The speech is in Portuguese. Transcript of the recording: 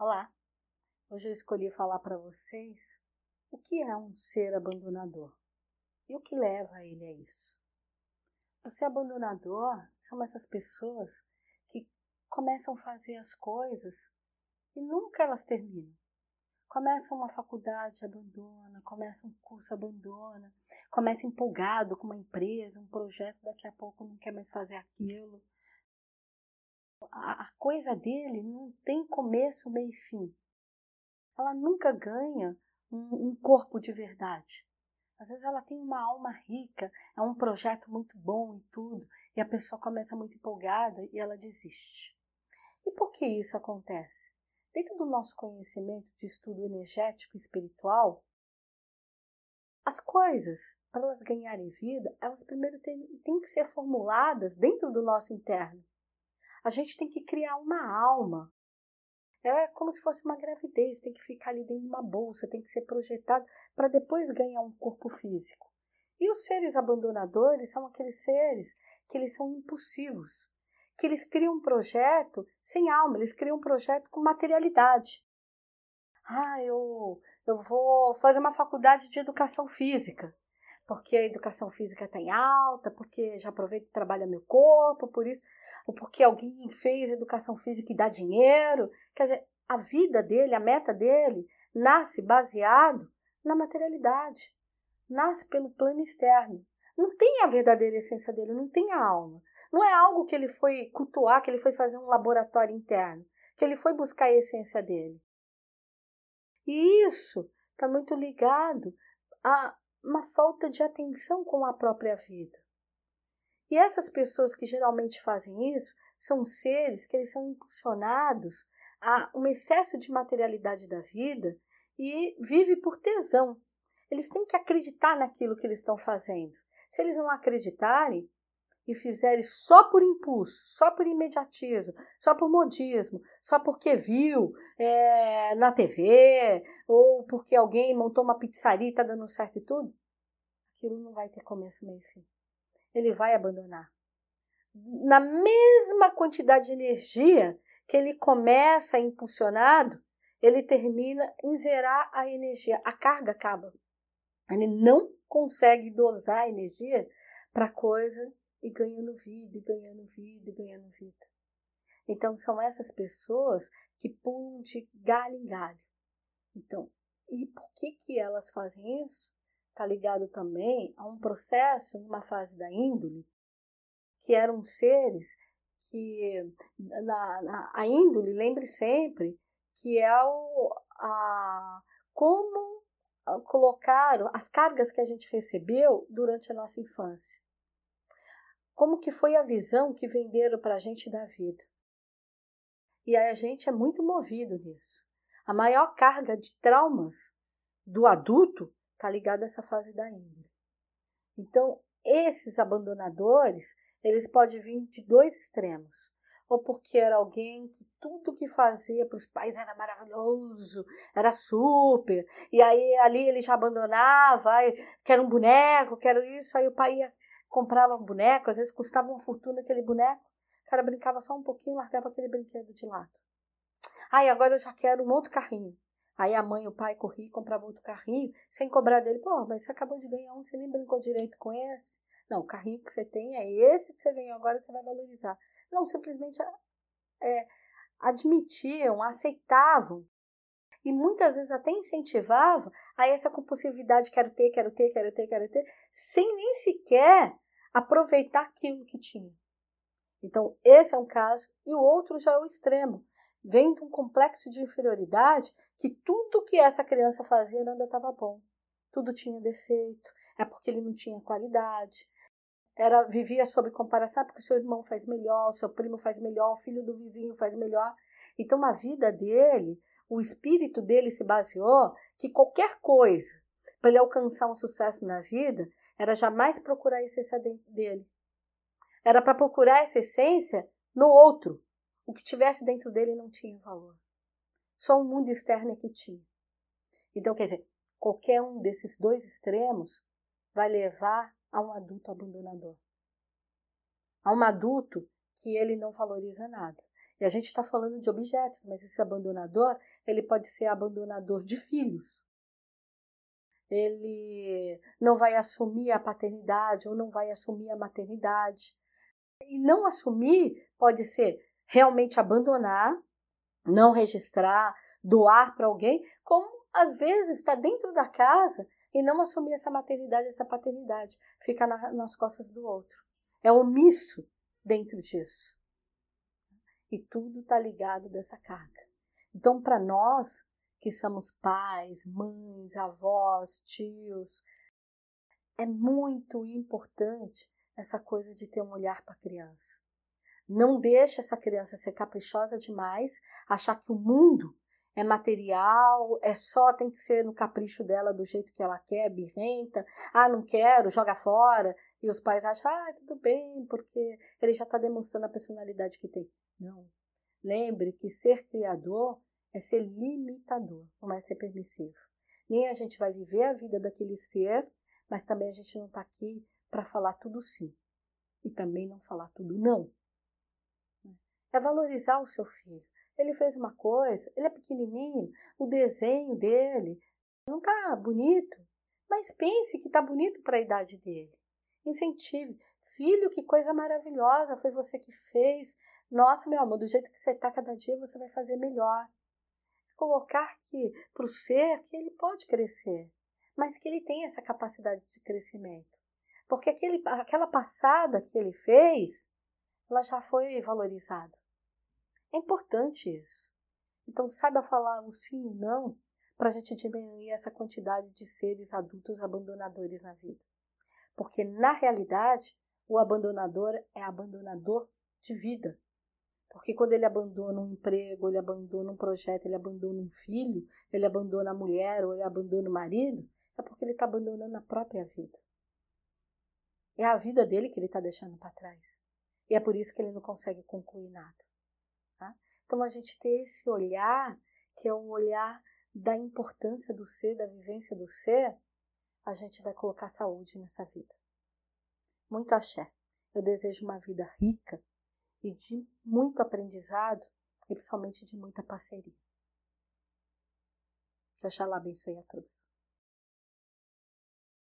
Olá, hoje eu escolhi falar para vocês o que é um ser abandonador e o que leva ele a isso. O ser abandonador são essas pessoas que começam a fazer as coisas e nunca elas terminam. Começa uma faculdade, abandona, começa um curso, abandona, começa empolgado com uma empresa, um projeto, daqui a pouco não quer mais fazer aquilo a, coisa dele não tem começo, meio e fim. Ela nunca ganha um, um corpo de verdade. Às vezes ela tem uma alma rica, é um projeto muito bom e tudo, e a pessoa começa muito empolgada e ela desiste. E por que isso acontece? Dentro do nosso conhecimento de estudo energético e espiritual, as coisas, para elas ganharem vida, elas primeiro têm, têm que ser formuladas dentro do nosso interno. A gente tem que criar uma alma. É como se fosse uma gravidez, tem que ficar ali dentro de uma bolsa, tem que ser projetado para depois ganhar um corpo físico. E os seres abandonadores são aqueles seres que eles são impulsivos, que eles criam um projeto sem alma, eles criam um projeto com materialidade. Ah, eu, eu vou fazer uma faculdade de educação física porque a educação física está em alta, porque já aproveita e trabalha meu corpo, por isso, ou porque alguém fez educação física e dá dinheiro. Quer dizer, a vida dele, a meta dele, nasce baseado na materialidade, nasce pelo plano externo. Não tem a verdadeira essência dele, não tem a alma. Não é algo que ele foi cultuar, que ele foi fazer um laboratório interno, que ele foi buscar a essência dele. E isso está muito ligado a, uma falta de atenção com a própria vida. E essas pessoas que geralmente fazem isso são seres que eles são impulsionados a um excesso de materialidade da vida e vive por tesão. Eles têm que acreditar naquilo que eles estão fazendo. Se eles não acreditarem, e fizerem só por impulso, só por imediatismo, só por modismo, só porque viu é, na TV, ou porque alguém montou uma pizzaria e está dando certo e tudo, aquilo não vai ter começo, meio e fim. Ele vai abandonar. Na mesma quantidade de energia que ele começa impulsionado, ele termina em zerar a energia. A carga acaba. Ele não consegue dosar a energia para coisa e ganhando vida, e ganhando vida, e ganhando vida. Então são essas pessoas que pulam de galho em galho. Então, e por que que elas fazem isso? Está ligado também a um processo numa fase da índole, que eram seres que na, na a índole, lembre sempre que é o, a, como colocaram as cargas que a gente recebeu durante a nossa infância. Como que foi a visão que venderam para a gente da vida? E a gente é muito movido nisso. A maior carga de traumas do adulto está ligada a essa fase da índole. Então, esses abandonadores, eles podem vir de dois extremos. Ou porque era alguém que tudo que fazia para os pais era maravilhoso, era super, e aí ali ele já abandonava, quero um boneco, quero isso, aí o pai ia comprava um boneco, às vezes custava uma fortuna aquele boneco. O cara brincava só um pouquinho, largava aquele brinquedo de lado. Aí agora eu já quero um outro carrinho. Aí a mãe e o pai corriam e compravam outro carrinho, sem cobrar dele. Pô, mas você acabou de ganhar um, você nem brincou direito com esse. Não, o carrinho que você tem é esse que você ganhou agora, você vai valorizar. Não, simplesmente é, admitiam, aceitavam e muitas vezes até incentivava a essa compulsividade, quero ter, quero ter, quero ter, quero ter, sem nem sequer aproveitar aquilo que tinha. Então, esse é um caso, e o outro já é o extremo. Vem de um complexo de inferioridade que tudo que essa criança fazia ainda estava bom. Tudo tinha defeito, é porque ele não tinha qualidade. Era vivia sob comparação, é porque seu irmão faz melhor, seu primo faz melhor, o filho do vizinho faz melhor. Então a vida dele o espírito dele se baseou que qualquer coisa para ele alcançar um sucesso na vida era jamais procurar a essência dele. Era para procurar essa essência no outro. O que tivesse dentro dele não tinha valor. Só o mundo externo é que tinha. Então, quer dizer, qualquer um desses dois extremos vai levar a um adulto abandonador. A um adulto que ele não valoriza nada. E a gente está falando de objetos, mas esse abandonador, ele pode ser abandonador de filhos. Ele não vai assumir a paternidade ou não vai assumir a maternidade. E não assumir pode ser realmente abandonar, não registrar, doar para alguém, como às vezes está dentro da casa e não assumir essa maternidade, essa paternidade, fica na, nas costas do outro. É omisso dentro disso. E tudo está ligado dessa carga. Então, para nós que somos pais, mães, avós, tios, é muito importante essa coisa de ter um olhar para a criança. Não deixe essa criança ser caprichosa demais, achar que o mundo é material, é só tem que ser no capricho dela do jeito que ela quer, birrenta, ah, não quero, joga fora, e os pais acham, ah, tudo bem, porque ele já está demonstrando a personalidade que tem. Não. Lembre que ser criador é ser limitador, não é ser permissivo. Nem a gente vai viver a vida daquele ser, mas também a gente não está aqui para falar tudo sim. E também não falar tudo não. É valorizar o seu filho. Ele fez uma coisa, ele é pequenininho, o desenho dele não está bonito, mas pense que está bonito para a idade dele. Incentive. Filho, que coisa maravilhosa, foi você que fez. Nossa, meu amor, do jeito que você está cada dia, você vai fazer melhor. Colocar que para o ser que ele pode crescer, mas que ele tem essa capacidade de crescimento. Porque aquele, aquela passada que ele fez, ela já foi valorizada. É importante isso. Então, saiba falar o sim e o não para a gente diminuir essa quantidade de seres adultos abandonadores na vida. Porque, na realidade, o abandonador é abandonador de vida. Porque quando ele abandona um emprego, ele abandona um projeto, ele abandona um filho, ele abandona a mulher ou ele abandona o marido, é porque ele está abandonando a própria vida. É a vida dele que ele está deixando para trás. E é por isso que ele não consegue concluir nada. Tá? Então, a gente ter esse olhar, que é um olhar da importância do ser, da vivência do ser, a gente vai colocar saúde nessa vida. Muito axé. Eu desejo uma vida rica e de muito aprendizado e principalmente de muita parceria. Que Oxalá abençoe a todos.